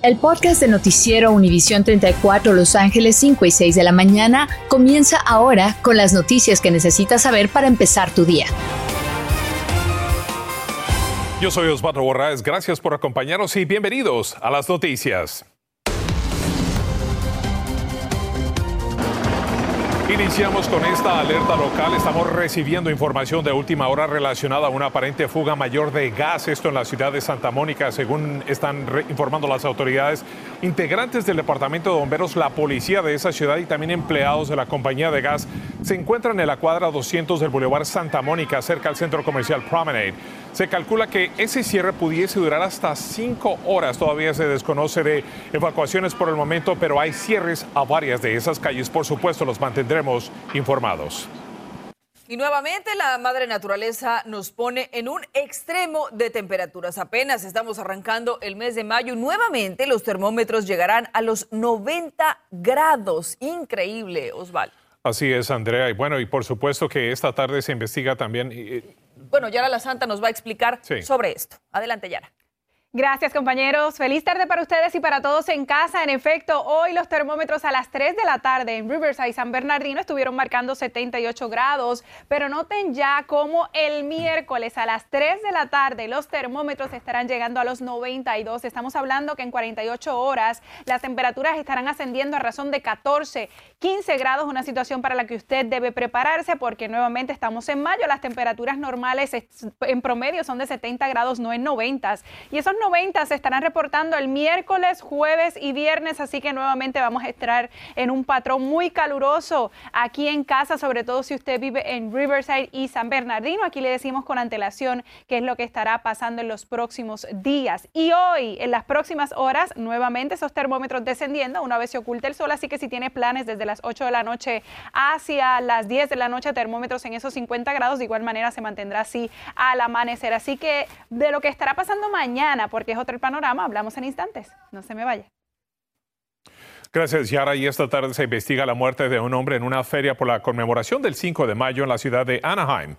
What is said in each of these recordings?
El podcast de Noticiero Univisión 34 Los Ángeles 5 y 6 de la mañana comienza ahora con las noticias que necesitas saber para empezar tu día. Yo soy Osvaldo Borraes, gracias por acompañarnos y bienvenidos a las noticias. Iniciamos con esta alerta local. Estamos recibiendo información de última hora relacionada a una aparente fuga mayor de gas. Esto en la ciudad de Santa Mónica, según están informando las autoridades. Integrantes del Departamento de Bomberos, la policía de esa ciudad y también empleados de la compañía de gas se encuentran en la cuadra 200 del Boulevard Santa Mónica, cerca al centro comercial Promenade. Se calcula que ese cierre pudiese durar hasta cinco horas. Todavía se desconoce de evacuaciones por el momento, pero hay cierres a varias de esas calles. Por supuesto, los mantendremos informados. Y nuevamente la madre naturaleza nos pone en un extremo de temperaturas. Apenas estamos arrancando el mes de mayo. Nuevamente los termómetros llegarán a los 90 grados. Increíble, Osvaldo. Así es, Andrea. Y bueno, y por supuesto que esta tarde se investiga también bueno, Yara La Santa nos va a explicar sobre esto. Adelante, Yara. Gracias compañeros. Feliz tarde para ustedes y para todos en casa. En efecto, hoy los termómetros a las 3 de la tarde en Riverside, San Bernardino, estuvieron marcando 78 grados, pero noten ya cómo el miércoles a las 3 de la tarde los termómetros estarán llegando a los 92. Estamos hablando que en 48 horas las temperaturas estarán ascendiendo a razón de 14, 15 grados, una situación para la que usted debe prepararse porque nuevamente estamos en mayo, las temperaturas normales en promedio son de 70 grados, no en 90. Y esos 90 se estarán reportando el miércoles, jueves y viernes, así que nuevamente vamos a estar en un patrón muy caluroso aquí en casa, sobre todo si usted vive en Riverside y San Bernardino. Aquí le decimos con antelación qué es lo que estará pasando en los próximos días. Y hoy, en las próximas horas, nuevamente esos termómetros descendiendo una vez se oculta el sol, así que si tiene planes desde las 8 de la noche hacia las 10 de la noche, termómetros en esos 50 grados, de igual manera se mantendrá así al amanecer. Así que de lo que estará pasando mañana, porque es otro el panorama. Hablamos en instantes. No se me vaya. Gracias, Yara. Y esta tarde se investiga la muerte de un hombre en una feria por la conmemoración del 5 de mayo en la ciudad de Anaheim.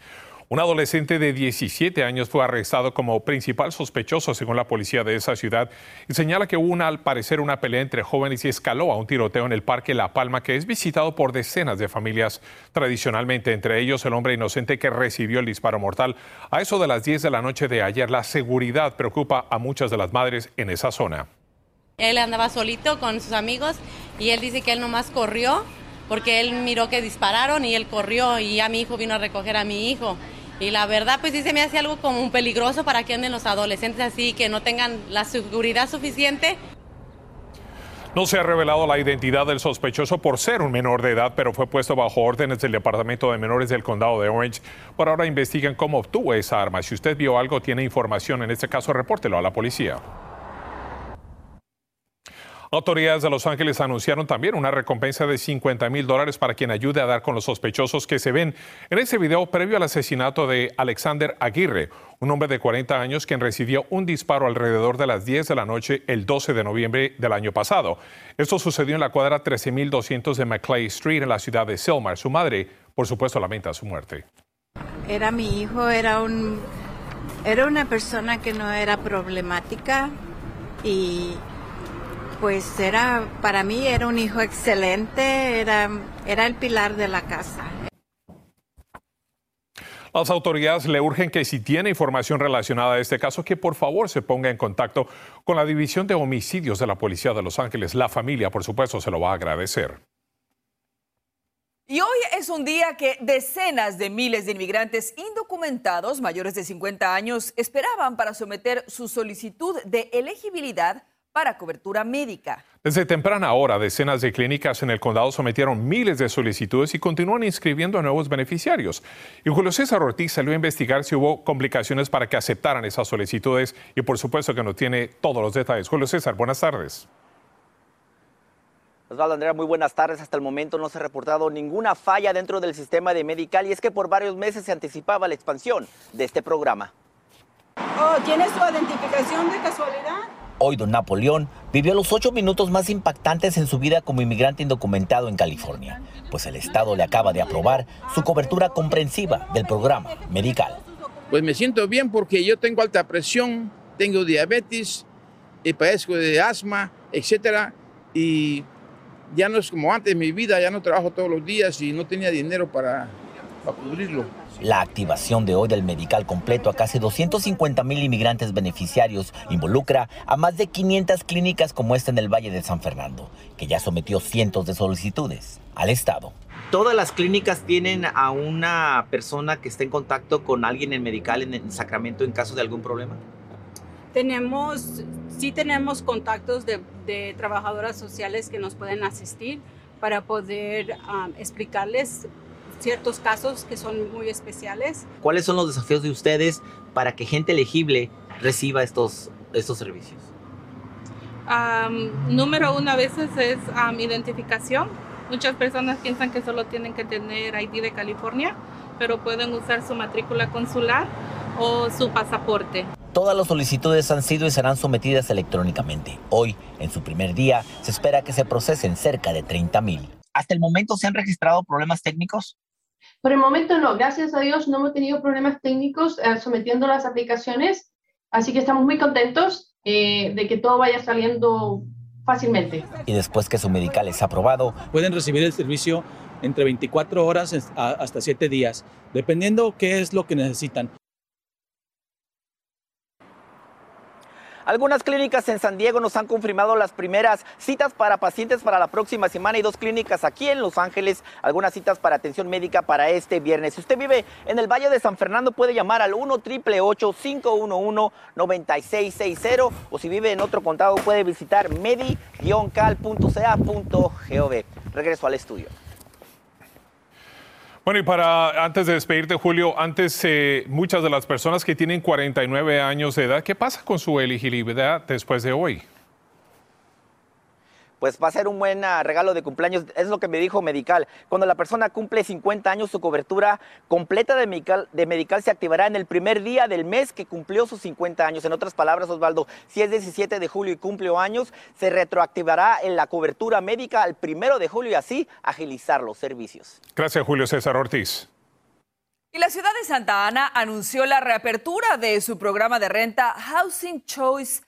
Un adolescente de 17 años fue arrestado como principal sospechoso según la policía de esa ciudad y señala que hubo una, al parecer una pelea entre jóvenes y escaló a un tiroteo en el Parque La Palma que es visitado por decenas de familias tradicionalmente, entre ellos el hombre inocente que recibió el disparo mortal. A eso de las 10 de la noche de ayer, la seguridad preocupa a muchas de las madres en esa zona. Él andaba solito con sus amigos y él dice que él nomás corrió porque él miró que dispararon y él corrió y ya mi hijo vino a recoger a mi hijo. Y la verdad, pues sí se me hace algo como un peligroso para que anden los adolescentes así, que no tengan la seguridad suficiente. No se ha revelado la identidad del sospechoso por ser un menor de edad, pero fue puesto bajo órdenes del Departamento de Menores del Condado de Orange. Por ahora investigan cómo obtuvo esa arma. Si usted vio algo, tiene información en este caso, repórtelo a la policía. Autoridades de Los Ángeles anunciaron también una recompensa de 50 mil dólares para quien ayude a dar con los sospechosos que se ven en ese video previo al asesinato de Alexander Aguirre, un hombre de 40 años quien recibió un disparo alrededor de las 10 de la noche el 12 de noviembre del año pasado. Esto sucedió en la cuadra 13.200 de McClay Street en la ciudad de Selmar. Su madre, por supuesto, lamenta su muerte. Era mi hijo, era un era una persona que no era problemática y pues era, para mí era un hijo excelente, era, era el pilar de la casa. Las autoridades le urgen que si tiene información relacionada a este caso, que por favor se ponga en contacto con la División de Homicidios de la Policía de Los Ángeles. La familia, por supuesto, se lo va a agradecer. Y hoy es un día que decenas de miles de inmigrantes indocumentados mayores de 50 años esperaban para someter su solicitud de elegibilidad para cobertura médica. Desde temprana hora, decenas de clínicas en el condado sometieron miles de solicitudes y continúan inscribiendo a nuevos beneficiarios. Y Julio César Ortiz salió a investigar si hubo complicaciones para que aceptaran esas solicitudes y por supuesto que no tiene todos los detalles. Julio César, buenas tardes. Osvaldo Andrea, muy buenas tardes. Hasta el momento no se ha reportado ninguna falla dentro del sistema de Medical y es que por varios meses se anticipaba la expansión de este programa. Oh, ¿Tiene su identificación de casualidad? Hoy don Napoleón vivió los ocho minutos más impactantes en su vida como inmigrante indocumentado en California, pues el Estado le acaba de aprobar su cobertura comprensiva del programa Medical. Pues me siento bien porque yo tengo alta presión, tengo diabetes y padezco de asma, etcétera, y ya no es como antes mi vida, ya no trabajo todos los días y no tenía dinero para, para cubrirlo. La activación de hoy del medical completo a casi 250 mil inmigrantes beneficiarios involucra a más de 500 clínicas como esta en el Valle de San Fernando, que ya sometió cientos de solicitudes al Estado. ¿Todas las clínicas tienen a una persona que esté en contacto con alguien en medical en Sacramento en caso de algún problema? Tenemos, sí tenemos contactos de, de trabajadoras sociales que nos pueden asistir para poder um, explicarles ciertos casos que son muy especiales. ¿Cuáles son los desafíos de ustedes para que gente elegible reciba estos, estos servicios? Um, número uno a veces es um, identificación. Muchas personas piensan que solo tienen que tener ID de California, pero pueden usar su matrícula consular o su pasaporte. Todas las solicitudes han sido y serán sometidas electrónicamente. Hoy, en su primer día, se espera que se procesen cerca de 30 mil. ¿Hasta el momento se han registrado problemas técnicos? Por el momento no, gracias a Dios no hemos tenido problemas técnicos eh, sometiendo las aplicaciones, así que estamos muy contentos eh, de que todo vaya saliendo fácilmente. Y después que su medical es aprobado, pueden recibir el servicio entre 24 horas hasta 7 días, dependiendo qué es lo que necesitan. Algunas clínicas en San Diego nos han confirmado las primeras citas para pacientes para la próxima semana y dos clínicas aquí en Los Ángeles, algunas citas para atención médica para este viernes. Si usted vive en el Valle de San Fernando puede llamar al 1 511 9660 o si vive en otro condado puede visitar medi-cal.ca.gov. Regreso al estudio. Bueno, y para antes de despedirte, Julio, antes eh, muchas de las personas que tienen 49 años de edad, ¿qué pasa con su elegibilidad después de hoy? Pues va a ser un buen ah, regalo de cumpleaños. Es lo que me dijo Medical. Cuando la persona cumple 50 años, su cobertura completa de Medical, de medical se activará en el primer día del mes que cumplió sus 50 años. En otras palabras, Osvaldo, si es 17 de julio y cumple años, se retroactivará en la cobertura médica al primero de julio y así agilizar los servicios. Gracias, Julio César Ortiz. Y la ciudad de Santa Ana anunció la reapertura de su programa de renta Housing Choice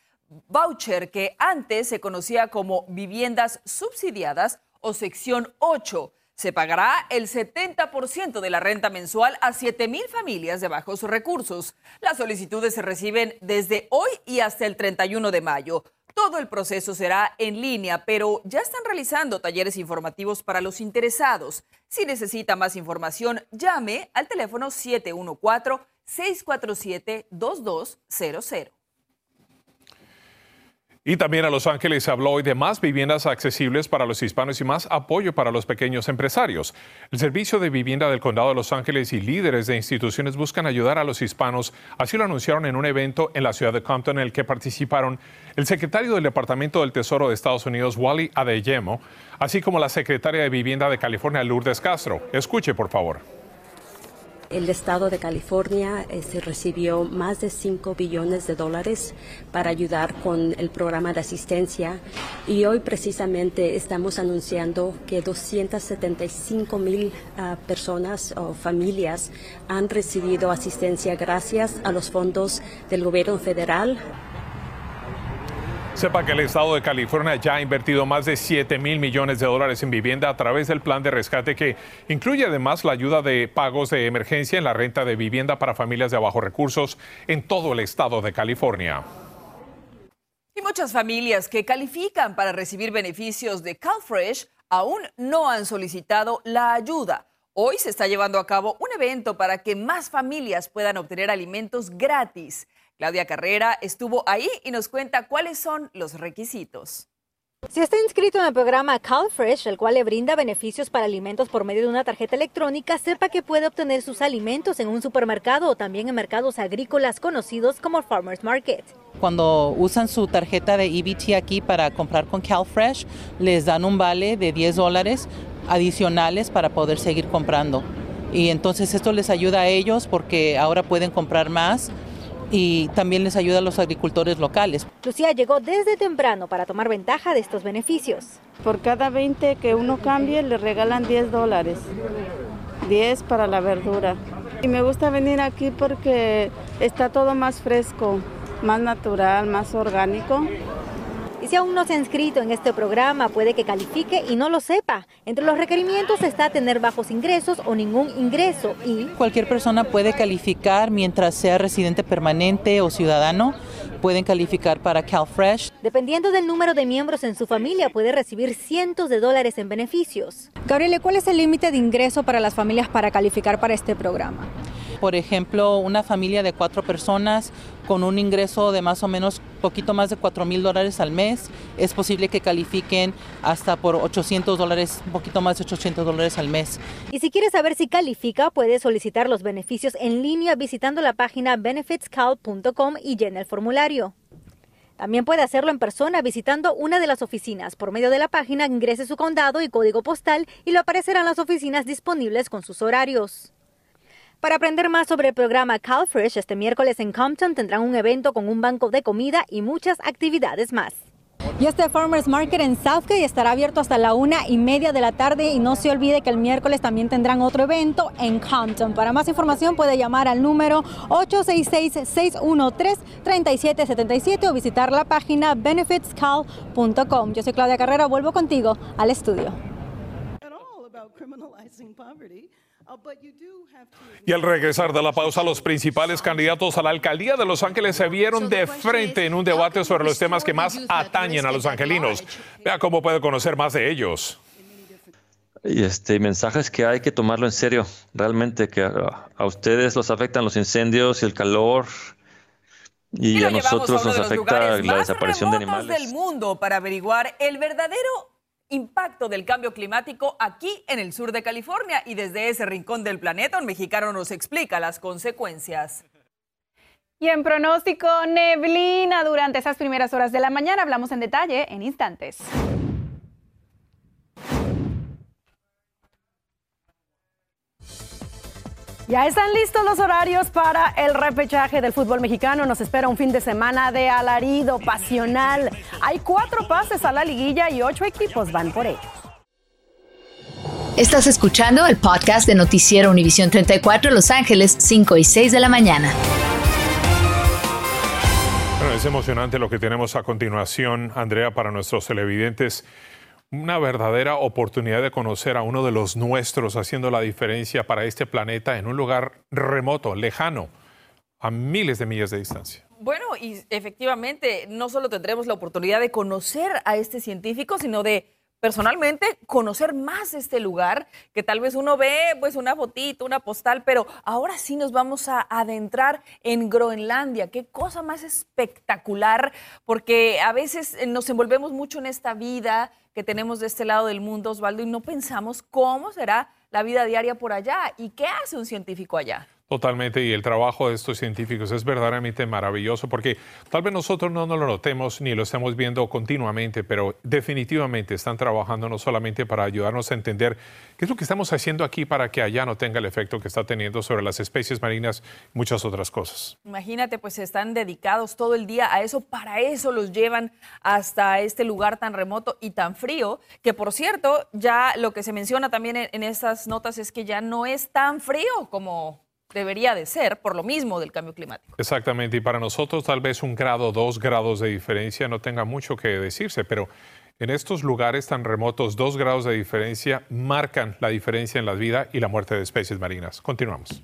voucher que antes se conocía como viviendas subsidiadas o sección 8. Se pagará el 70% de la renta mensual a 7 mil familias de bajos recursos. Las solicitudes se reciben desde hoy y hasta el 31 de mayo. Todo el proceso será en línea, pero ya están realizando talleres informativos para los interesados. Si necesita más información, llame al teléfono 714-647-2200. Y también a Los Ángeles habló hoy de más viviendas accesibles para los hispanos y más apoyo para los pequeños empresarios. El Servicio de Vivienda del Condado de Los Ángeles y líderes de instituciones buscan ayudar a los hispanos. Así lo anunciaron en un evento en la ciudad de Compton en el que participaron el secretario del Departamento del Tesoro de Estados Unidos, Wally Adeyemo, así como la secretaria de Vivienda de California, Lourdes Castro. Escuche, por favor. El estado de California este, recibió más de 5 billones de dólares para ayudar con el programa de asistencia. Y hoy precisamente estamos anunciando que 275 mil uh, personas o familias han recibido asistencia gracias a los fondos del gobierno federal Sepa que el Estado de California ya ha invertido más de 7 mil millones de dólares en vivienda a través del plan de rescate que incluye además la ayuda de pagos de emergencia en la renta de vivienda para familias de bajos recursos en todo el Estado de California. Y muchas familias que califican para recibir beneficios de CalFresh aún no han solicitado la ayuda. Hoy se está llevando a cabo un evento para que más familias puedan obtener alimentos gratis. Claudia Carrera estuvo ahí y nos cuenta cuáles son los requisitos. Si está inscrito en el programa CalFresh, el cual le brinda beneficios para alimentos por medio de una tarjeta electrónica, sepa que puede obtener sus alimentos en un supermercado o también en mercados agrícolas conocidos como Farmers Market. Cuando usan su tarjeta de EBT aquí para comprar con CalFresh, les dan un vale de 10 dólares adicionales para poder seguir comprando. Y entonces esto les ayuda a ellos porque ahora pueden comprar más y también les ayuda a los agricultores locales. Lucía llegó desde temprano para tomar ventaja de estos beneficios. Por cada 20 que uno cambie le regalan 10 dólares, 10 para la verdura. Y me gusta venir aquí porque está todo más fresco más natural, más orgánico. Y si aún no se ha inscrito en este programa, puede que califique y no lo sepa. Entre los requerimientos está tener bajos ingresos o ningún ingreso y... Cualquier persona puede calificar mientras sea residente permanente o ciudadano. Pueden calificar para CalFresh. Dependiendo del número de miembros en su familia, puede recibir cientos de dólares en beneficios. Gabriele, ¿cuál es el límite de ingreso para las familias para calificar para este programa? Por ejemplo, una familia de cuatro personas con un ingreso de más o menos poquito más de 4 mil dólares al mes, es posible que califiquen hasta por 800 dólares, un poquito más de 800 dólares al mes. Y si quiere saber si califica, puede solicitar los beneficios en línea visitando la página benefitscal.com y llena el formulario. También puede hacerlo en persona visitando una de las oficinas. Por medio de la página ingrese su condado y código postal y le aparecerán las oficinas disponibles con sus horarios. Para aprender más sobre el programa CalFresh, este miércoles en Compton tendrán un evento con un banco de comida y muchas actividades más. Y este Farmers Market en Southgate estará abierto hasta la una y media de la tarde y no se olvide que el miércoles también tendrán otro evento en Compton. Para más información puede llamar al número 866-613-3777 o visitar la página benefitscal.com. Yo soy Claudia Carrera, vuelvo contigo al estudio. Y al regresar de la pausa, los principales candidatos a la alcaldía de Los Ángeles se vieron de frente en un debate sobre los temas que más atañen a los angelinos. Vea cómo puede conocer más de ellos. Y este mensajes que hay que tomarlo en serio, realmente que a, ustedes los afectan los incendios y el calor y, a nosotros nos afecta la desaparición de animales del mundo para averiguar el verdadero impacto del cambio climático aquí en el sur de California y desde ese rincón del planeta un mexicano nos explica las consecuencias. Y en pronóstico, neblina durante esas primeras horas de la mañana. Hablamos en detalle en instantes. Ya están listos los horarios para el repechaje del fútbol mexicano. Nos espera un fin de semana de alarido, pasional. Hay cuatro pases a la liguilla y ocho equipos van por ellos. Estás escuchando el podcast de Noticiero Univisión 34 Los Ángeles, 5 y 6 de la mañana. Bueno, es emocionante lo que tenemos a continuación, Andrea, para nuestros televidentes una verdadera oportunidad de conocer a uno de los nuestros haciendo la diferencia para este planeta en un lugar remoto, lejano, a miles de millas de distancia. Bueno, y efectivamente, no solo tendremos la oportunidad de conocer a este científico, sino de personalmente conocer más este lugar, que tal vez uno ve pues una fotito, una postal, pero ahora sí nos vamos a adentrar en Groenlandia. Qué cosa más espectacular, porque a veces nos envolvemos mucho en esta vida que tenemos de este lado del mundo, Osvaldo, y no pensamos cómo será la vida diaria por allá y qué hace un científico allá. Totalmente, y el trabajo de estos científicos es verdaderamente maravilloso porque tal vez nosotros no, lo notemos ni lo estamos viendo continuamente, pero definitivamente están trabajando no solamente para ayudarnos a entender qué es lo que estamos haciendo aquí para que allá no tenga el efecto que está teniendo sobre las especies marinas y muchas otras cosas. Imagínate, pues están dedicados todo el día a eso, para eso los llevan hasta este lugar tan remoto y tan frío, que por cierto, ya lo que se menciona también en, en estas notas es que ya no es tan frío como debería de ser por lo mismo del cambio climático. Exactamente, y para nosotros tal vez un grado, dos grados de diferencia no tenga mucho que decirse, pero en estos lugares tan remotos, dos grados de diferencia marcan la diferencia en la vida y la muerte de especies marinas. Continuamos.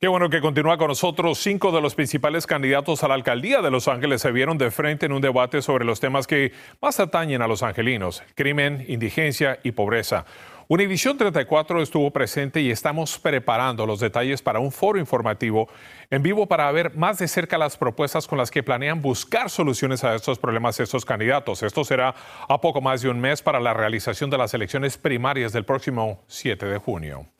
Qué bueno que continúa con nosotros. Cinco de los principales candidatos a la alcaldía de Los Ángeles se vieron de frente en un debate sobre los temas que más atañen a los angelinos, crimen, indigencia y pobreza. Univisión 34 estuvo presente y estamos preparando los detalles para un foro informativo en vivo para ver más de cerca las propuestas con las que planean buscar soluciones a estos problemas estos candidatos. Esto será a poco más de un mes para la realización de las elecciones primarias del próximo 7 de junio.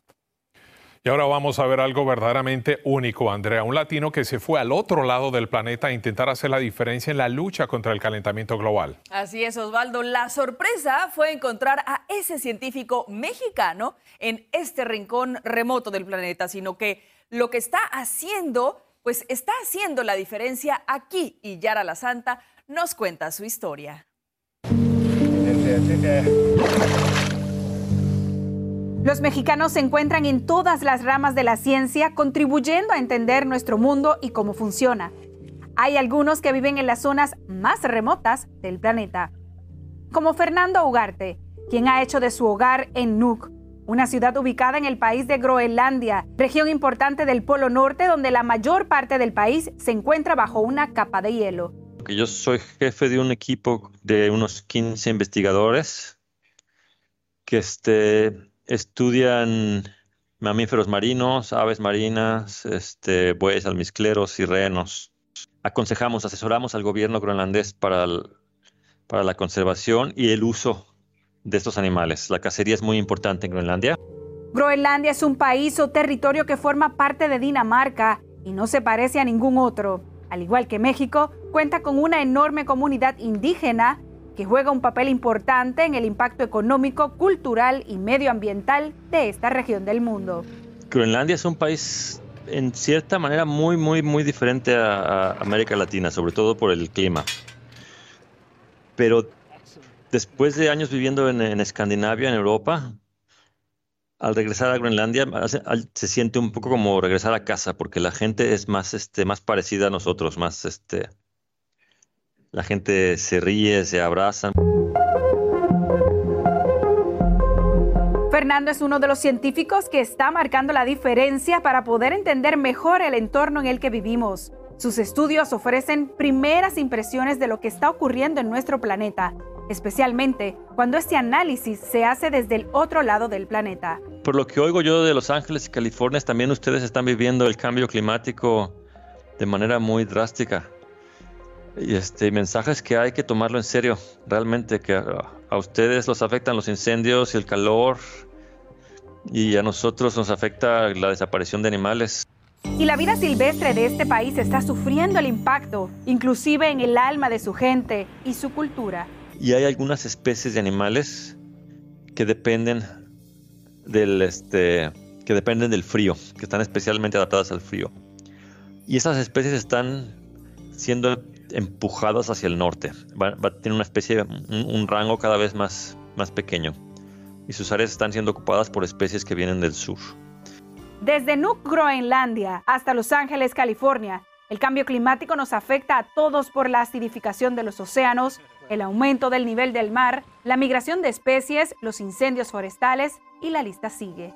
Y ahora vamos a ver algo verdaderamente único, Andrea, un latino que se fue al otro lado del planeta a intentar hacer la diferencia en la lucha contra el calentamiento global. Así es, Osvaldo. La sorpresa fue encontrar a ese científico mexicano en este rincón remoto del planeta, sino que lo que está haciendo, pues está haciendo la diferencia aquí y Yara la Santa nos cuenta su historia. Los mexicanos se encuentran en todas las ramas de la ciencia, contribuyendo a entender nuestro mundo y cómo funciona. Hay algunos que viven en las zonas más remotas del planeta, como Fernando Ugarte, quien ha hecho de su hogar en Nuuk, una ciudad ubicada en el país de Groenlandia, región importante del Polo Norte donde la mayor parte del país se encuentra bajo una capa de hielo. Yo soy jefe de un equipo de unos 15 investigadores que este, estudian mamíferos marinos, aves marinas, este, bueyes almizcleros y renos. Aconsejamos, asesoramos al gobierno groenlandés para, para la conservación y el uso de estos animales. La cacería es muy importante en Groenlandia. Groenlandia es un país o territorio que forma parte de Dinamarca y no se parece a ningún otro. Al igual que México, cuenta con una enorme comunidad indígena que juega un papel importante en el impacto económico, cultural y medioambiental de esta región del mundo. Groenlandia es un país en cierta manera muy, muy, muy diferente a, América Latina, sobre todo por el clima. Pero después de años viviendo en, Escandinavia, en Europa, al regresar a Groenlandia se siente un poco como regresar a casa, porque la gente es más, este, más parecida a nosotros, más, este, la gente se ríe, se abraza. Fernando es uno de los científicos que está marcando la diferencia para poder entender mejor el entorno en el que vivimos. Sus estudios ofrecen primeras impresiones de lo que está ocurriendo en nuestro planeta, especialmente cuando este análisis se hace desde el otro lado del planeta. Por lo que oigo yo de Los Ángeles y California, también ustedes están viviendo el cambio climático de manera muy drástica este mensajes que hay que tomarlo en serio, realmente que a, ustedes los afectan los incendios y el calor y a nosotros nos afecta la desaparición de animales. Y la vida silvestre de este país está sufriendo el impacto, inclusive en el alma de su gente y su cultura. Y hay algunas especies de animales que dependen del este que dependen del frío, que están especialmente adaptadas al frío. Y esas especies están siendo empujadas hacia el norte. Tener una especie, un, un, rango cada vez más, más pequeño. Y sus áreas están siendo ocupadas por especies que vienen del sur. Desde Nuuk, Groenlandia, hasta Los Ángeles, California, el cambio climático nos afecta a todos por la acidificación de los océanos, el aumento del nivel del mar, la migración de especies, los incendios forestales y la lista sigue.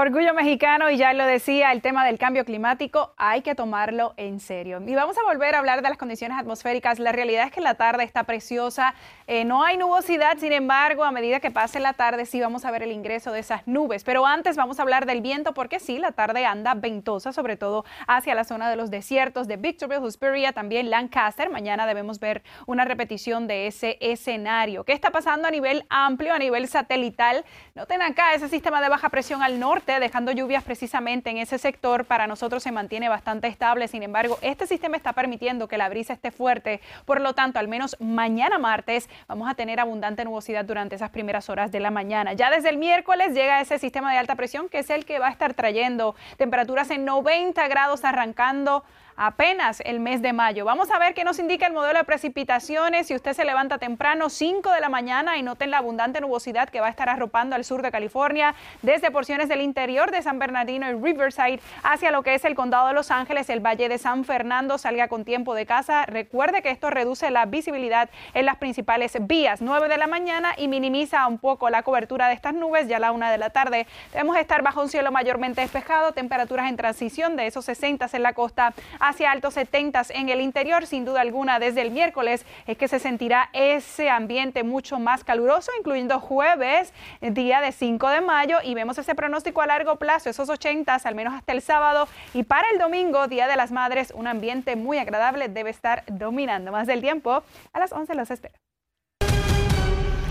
Orgullo mexicano, y ya lo decía, el tema del cambio climático hay que tomarlo en serio. Y vamos a volver a hablar de las condiciones atmosféricas. La realidad es que la tarde está preciosa, eh, no hay nubosidad, sin embargo, a medida que pase la tarde sí vamos a ver el ingreso de esas nubes. Pero antes vamos a hablar del viento, porque sí, la tarde anda ventosa, sobre todo hacia la zona de los desiertos de Victorville, Hesperia, también Lancaster. Mañana debemos ver una repetición de ese escenario. ¿Qué está pasando a nivel amplio, a nivel satelital? Noten acá ese sistema de baja presión al norte dejando lluvias precisamente en ese sector. Para nosotros se mantiene bastante estable. Sin embargo, este sistema está permitiendo que la brisa esté fuerte. Por lo tanto, al menos mañana martes vamos a tener abundante nubosidad durante esas primeras horas de la mañana. Ya desde el miércoles llega ese sistema de alta presión que es el que va a estar trayendo temperaturas en 90 grados arrancando apenas el mes de mayo. Vamos a ver qué nos indica el modelo de precipitaciones. Si usted se levanta temprano, 5 de la mañana, y noten la abundante nubosidad que va a estar arropando al sur de California, desde porciones del interior de San Bernardino y Riverside hacia lo que es el condado de Los Ángeles, el valle de San Fernando. Salga con tiempo de casa. Recuerde que esto reduce la visibilidad en las principales vías. 9 de la mañana y minimiza un poco la cobertura de estas nubes. Ya a la 1 de la tarde debemos estar bajo un cielo mayormente despejado, temperaturas en transición de esos 60 en la costa hacia altos 70 en el interior, sin duda alguna, desde el miércoles es que se sentirá ese ambiente mucho más caluroso, incluyendo jueves, día de 5 de mayo, y vemos ese pronóstico a largo plazo, esos 80 al menos hasta el sábado, y para el domingo, Día de las Madres, un ambiente muy agradable debe estar dominando más del tiempo. A las 11 los espero.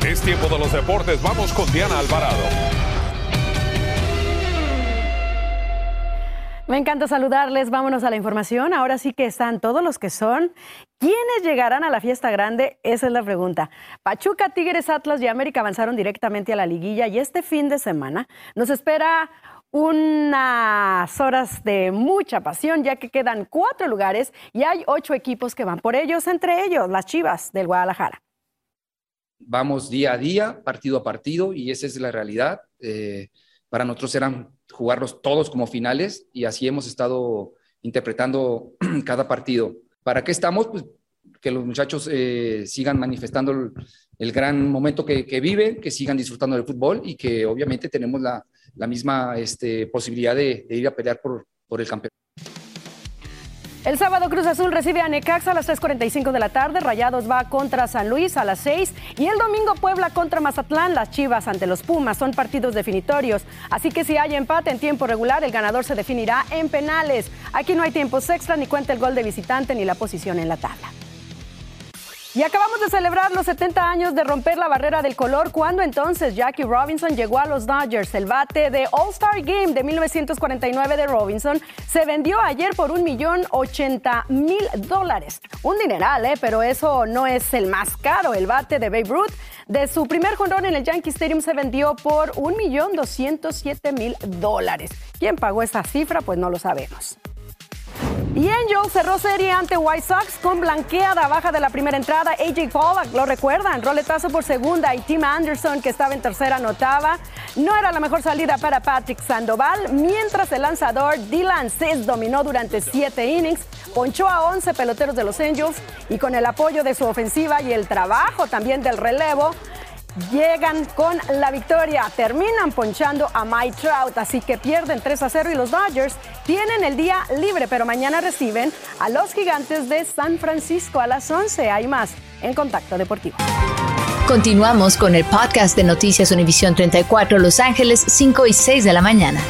Es tiempo de los deportes, vamos con Diana Alvarado. Me encanta saludarles. Vámonos a la información. Ahora sí que están todos los que son. ¿Quiénes llegarán a la fiesta grande? Esa es la pregunta. Pachuca, Tigres, Atlas y América avanzaron directamente a la liguilla y este fin de semana nos espera unas horas de mucha pasión, ya que quedan cuatro lugares y hay ocho equipos que van por ellos, entre ellos las Chivas del Guadalajara. Vamos día a día, partido a partido, y esa es la realidad. Eh, para nosotros eran jugarlos todos como finales y así hemos estado interpretando cada partido. ¿Para qué estamos? Pues que los muchachos eh, sigan manifestando el, gran momento que, viven, que sigan disfrutando del fútbol y que obviamente tenemos la, misma este, posibilidad de, ir a pelear por el campeonato. El sábado Cruz Azul recibe a Necaxa a las 3.45 de la tarde, Rayados va contra San Luis a las 6 y el domingo Puebla contra Mazatlán, las Chivas ante los Pumas, son partidos definitorios. Así que si hay empate en tiempo regular, el ganador se definirá en penales. Aquí no hay tiempos extra, ni cuenta el gol de visitante, ni la posición en la tabla. Y acabamos de celebrar los 70 años de romper la barrera del color cuando entonces Jackie Robinson llegó a los Dodgers. El bate de All-Star Game de 1949 de Robinson se vendió ayer por un millón ochenta mil dólares. Un dineral, ¿eh? pero eso no es el más caro. El bate de Babe Ruth de su primer jonrón en el Yankee Stadium se vendió por un millón doscientos siete mil dólares. ¿Quién pagó esa cifra? Pues no lo sabemos. Y Angel cerró serie ante White Sox con blanqueada baja de la primera entrada. AJ Pollock, lo recuerdan, roletazo por segunda y Tim Anderson, que estaba en tercera, anotaba. No era la mejor salida para Patrick Sandoval, mientras el lanzador Dylan Cis dominó durante siete innings, ponchó a 11 peloteros de los Angels y con el apoyo de su ofensiva y el trabajo también del relevo, llegan con la victoria. Terminan ponchando a Mike Trout, así que pierden 3 a 0 y los Dodgers tienen el día libre, pero mañana reciben a los gigantes de San Francisco a las 11. Hay más en Contacto Deportivo. Continuamos con el podcast de Noticias Univisión 34 Los Ángeles 5 y 6 de la mañana.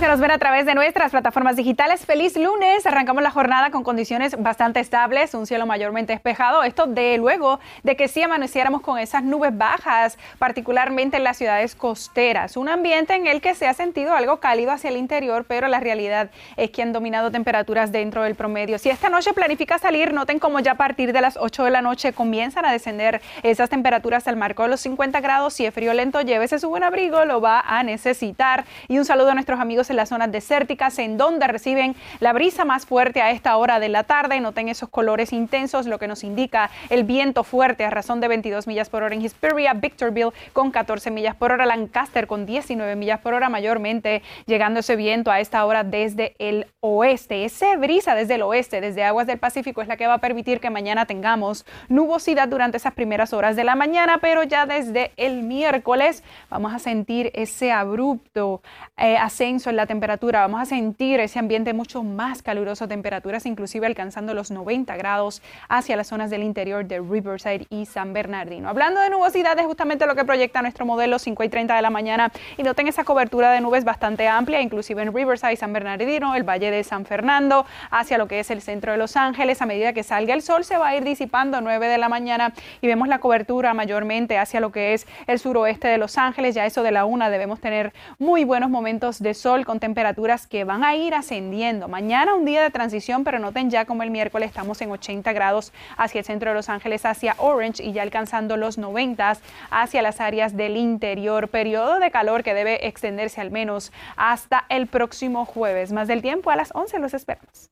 Que nos ven a través de nuestras plataformas digitales. Feliz lunes. Arrancamos la jornada con condiciones bastante estables, un cielo mayormente despejado. Esto de luego de que sí amaneciéramos con esas nubes bajas, particularmente en las ciudades costeras. Un ambiente en el que se ha sentido algo cálido hacia el interior, pero la realidad es que han dominado temperaturas dentro del promedio. Si esta noche planifica salir, noten como ya a partir de las 8 de la noche comienzan a descender esas temperaturas al marco de los 50 grados. Si es frío lento, llévese su buen abrigo, lo va a necesitar. Y un saludo a nuestros amigos en las zonas desérticas, en donde reciben la brisa más fuerte a esta hora de la tarde. Noten esos colores intensos, lo que nos indica el viento fuerte a razón de 22 millas por hora en Hesperia, Victorville con 14 millas por hora, Lancaster con 19 millas por hora, mayormente llegando ese viento a esta hora desde el oeste. Esa brisa desde el oeste, desde aguas del Pacífico, es la que va a permitir que mañana tengamos nubosidad durante esas primeras horas de la mañana, pero ya desde el miércoles vamos a sentir ese abrupto eh, ascenso la temperatura. Vamos a sentir ese ambiente mucho más caluroso, temperaturas inclusive alcanzando los 90 grados hacia las zonas del interior de Riverside y San Bernardino. Hablando de nubosidad, es justamente lo que proyecta nuestro modelo 5 y 30 de la mañana y noten esa cobertura de nubes bastante amplia, inclusive en Riverside, San Bernardino, el Valle de San Fernando, hacia lo que es el centro de Los Ángeles. A medida que salga el sol se va a ir disipando 9 de la mañana y vemos la cobertura mayormente hacia lo que es el suroeste de Los Ángeles. Ya eso de la una debemos tener muy buenos momentos de sol con temperaturas que van a ir ascendiendo. Mañana un día de transición, pero noten ya como el miércoles estamos en 80 grados hacia el centro de Los Ángeles, hacia Orange y ya alcanzando los 90 hacia las áreas del interior. Periodo de calor que debe extenderse al menos hasta el próximo jueves. Más del tiempo a las 11 los esperamos.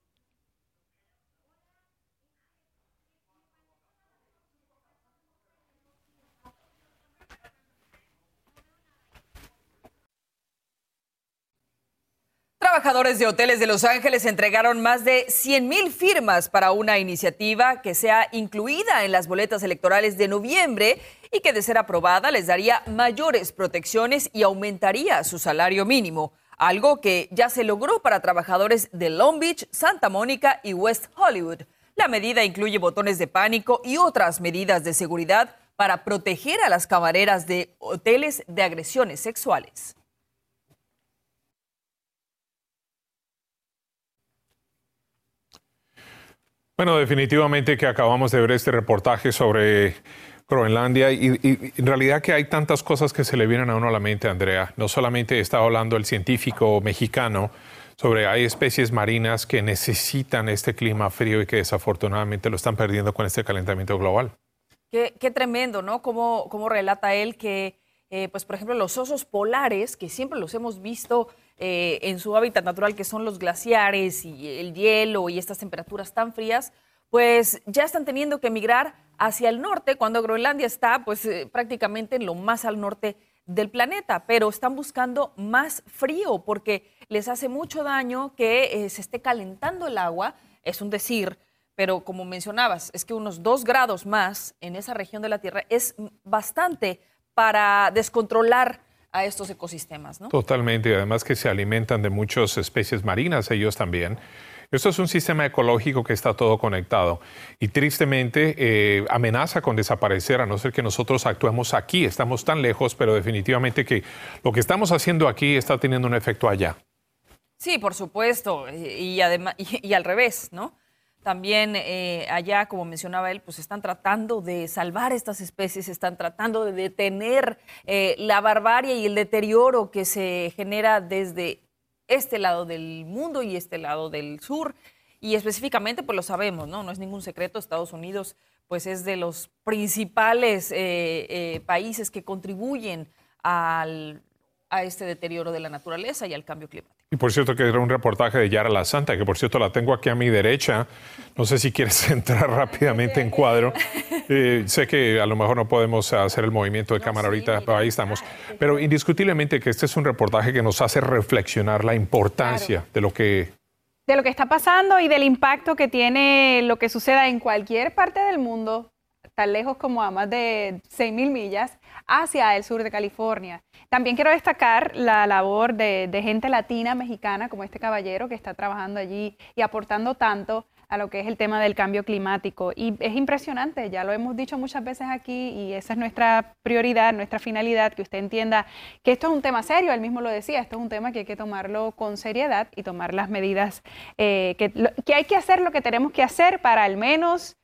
Trabajadores de hoteles de Los Ángeles entregaron más de 100 mil firmas para una iniciativa que sea incluida en las boletas electorales de noviembre y que de ser aprobada les daría mayores protecciones y aumentaría su salario mínimo, algo que ya se logró para trabajadores de Long Beach, Santa Mónica y West Hollywood. La medida incluye botones de pánico y otras medidas de seguridad para proteger a las camareras de hoteles de agresiones sexuales. Bueno, definitivamente que acabamos de ver este reportaje sobre Groenlandia y, en realidad que hay tantas cosas que se le vienen a uno a la mente, Andrea. No solamente está hablando el científico mexicano sobre hay especies marinas que necesitan este clima frío y que desafortunadamente lo están perdiendo con este calentamiento global. Qué, tremendo, ¿no? Como relata él que, eh, pues por ejemplo, los osos polares, que siempre los hemos visto eh, en su hábitat natural, que son los glaciares y el hielo y estas temperaturas tan frías, pues ya están teniendo que emigrar hacia el norte, cuando Groenlandia está pues eh, prácticamente en lo más al norte del planeta, pero están buscando más frío porque les hace mucho daño que eh, se esté calentando el agua, es un decir, pero como mencionabas, es que unos dos grados más en esa región de la Tierra es bastante para descontrolar a estos ecosistemas, ¿no? Totalmente, y además que se alimentan de muchas especies marinas ellos también. Esto es un sistema ecológico que está todo conectado y tristemente eh, amenaza con desaparecer a no ser que nosotros actuemos aquí. Estamos tan lejos, pero definitivamente que lo que estamos haciendo aquí está teniendo un efecto allá. Sí, por supuesto, y, además, y, al revés, ¿no? También eh, allá, como mencionaba él, pues están tratando de salvar estas especies, están tratando de detener eh, la barbarie y el deterioro que se genera desde este lado del mundo y este lado del sur. Y específicamente, pues lo sabemos, ¿no? No es ningún secreto, Estados Unidos pues es de los principales eh, países que contribuyen al, a este deterioro de la naturaleza y al cambio climático. Y por cierto que era un reportaje de Yara La Santa, que por cierto la tengo aquí a mi derecha. No sé si quieres entrar rápidamente en cuadro. Eh, sé que a lo mejor no podemos hacer el movimiento de cámara ahorita, pero ahí estamos. Pero indiscutiblemente que este es un reportaje que nos hace reflexionar la importancia de lo que de lo que está pasando y del impacto que tiene lo que suceda en cualquier parte del mundo, tan lejos como a más de 6.000 millas, hacia el sur de California. También quiero destacar la labor de, gente latina, mexicana, como este caballero que está trabajando allí y aportando tanto a lo que es el tema del cambio climático. Y es impresionante, ya lo hemos dicho muchas veces aquí y esa es nuestra prioridad, nuestra finalidad, que usted entienda que esto es un tema serio, él mismo lo decía, esto es un tema que hay que tomarlo con seriedad y tomar las medidas eh, que, que hay que hacer lo que tenemos que hacer para al menos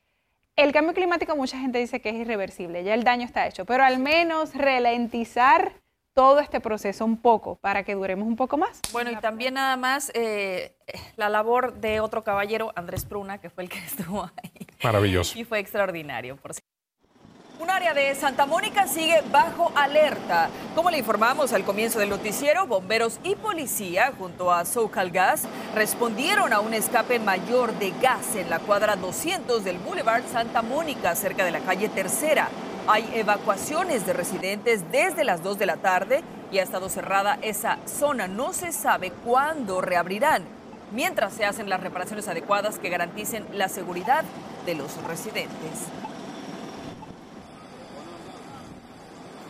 el cambio climático mucha gente dice que es irreversible, ya el daño está hecho, pero al menos ralentizar todo este proceso un poco para que duremos un poco más. Bueno, y también nada más eh, la labor de otro caballero, Andrés Pruna, que fue el que estuvo ahí. Maravilloso. Y fue extraordinario, por cierto. Un área de Santa Mónica sigue bajo alerta. Como le informamos al comienzo del noticiero, bomberos y policía junto a Socal Gas respondieron a un escape mayor de gas en la cuadra 200 del Boulevard Santa Mónica, cerca de la calle Tercera. Hay evacuaciones de residentes desde las 2 de la tarde y ha estado cerrada esa zona. No se sabe cuándo reabrirán, mientras se hacen las reparaciones adecuadas que garanticen la seguridad de los residentes.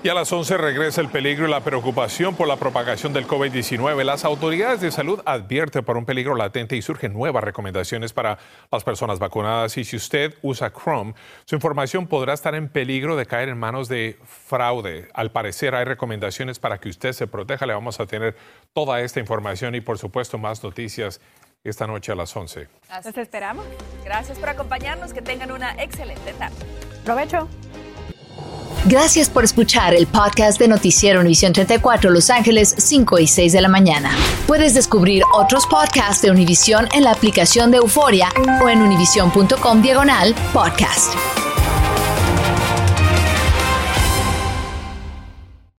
Y a las 11 regresa el peligro y la preocupación por la propagación del COVID-19. Las autoridades de salud advierten por un peligro latente y surgen nuevas recomendaciones para las personas vacunadas. Y si usted usa Chrome, su información podrá estar en peligro de caer en manos de fraude. Al parecer hay recomendaciones para que usted se proteja. Le vamos a tener toda esta información y por supuesto más noticias esta noche a las 11. Los esperamos. Gracias por acompañarnos. Que tengan una excelente tarde. Provecho. Gracias por escuchar el podcast de Noticiero Univisión 34 Los Ángeles 5 y 6 de la mañana. Puedes descubrir otros podcasts de Univisión en la aplicación de Euforia o en univision.com diagonal podcast.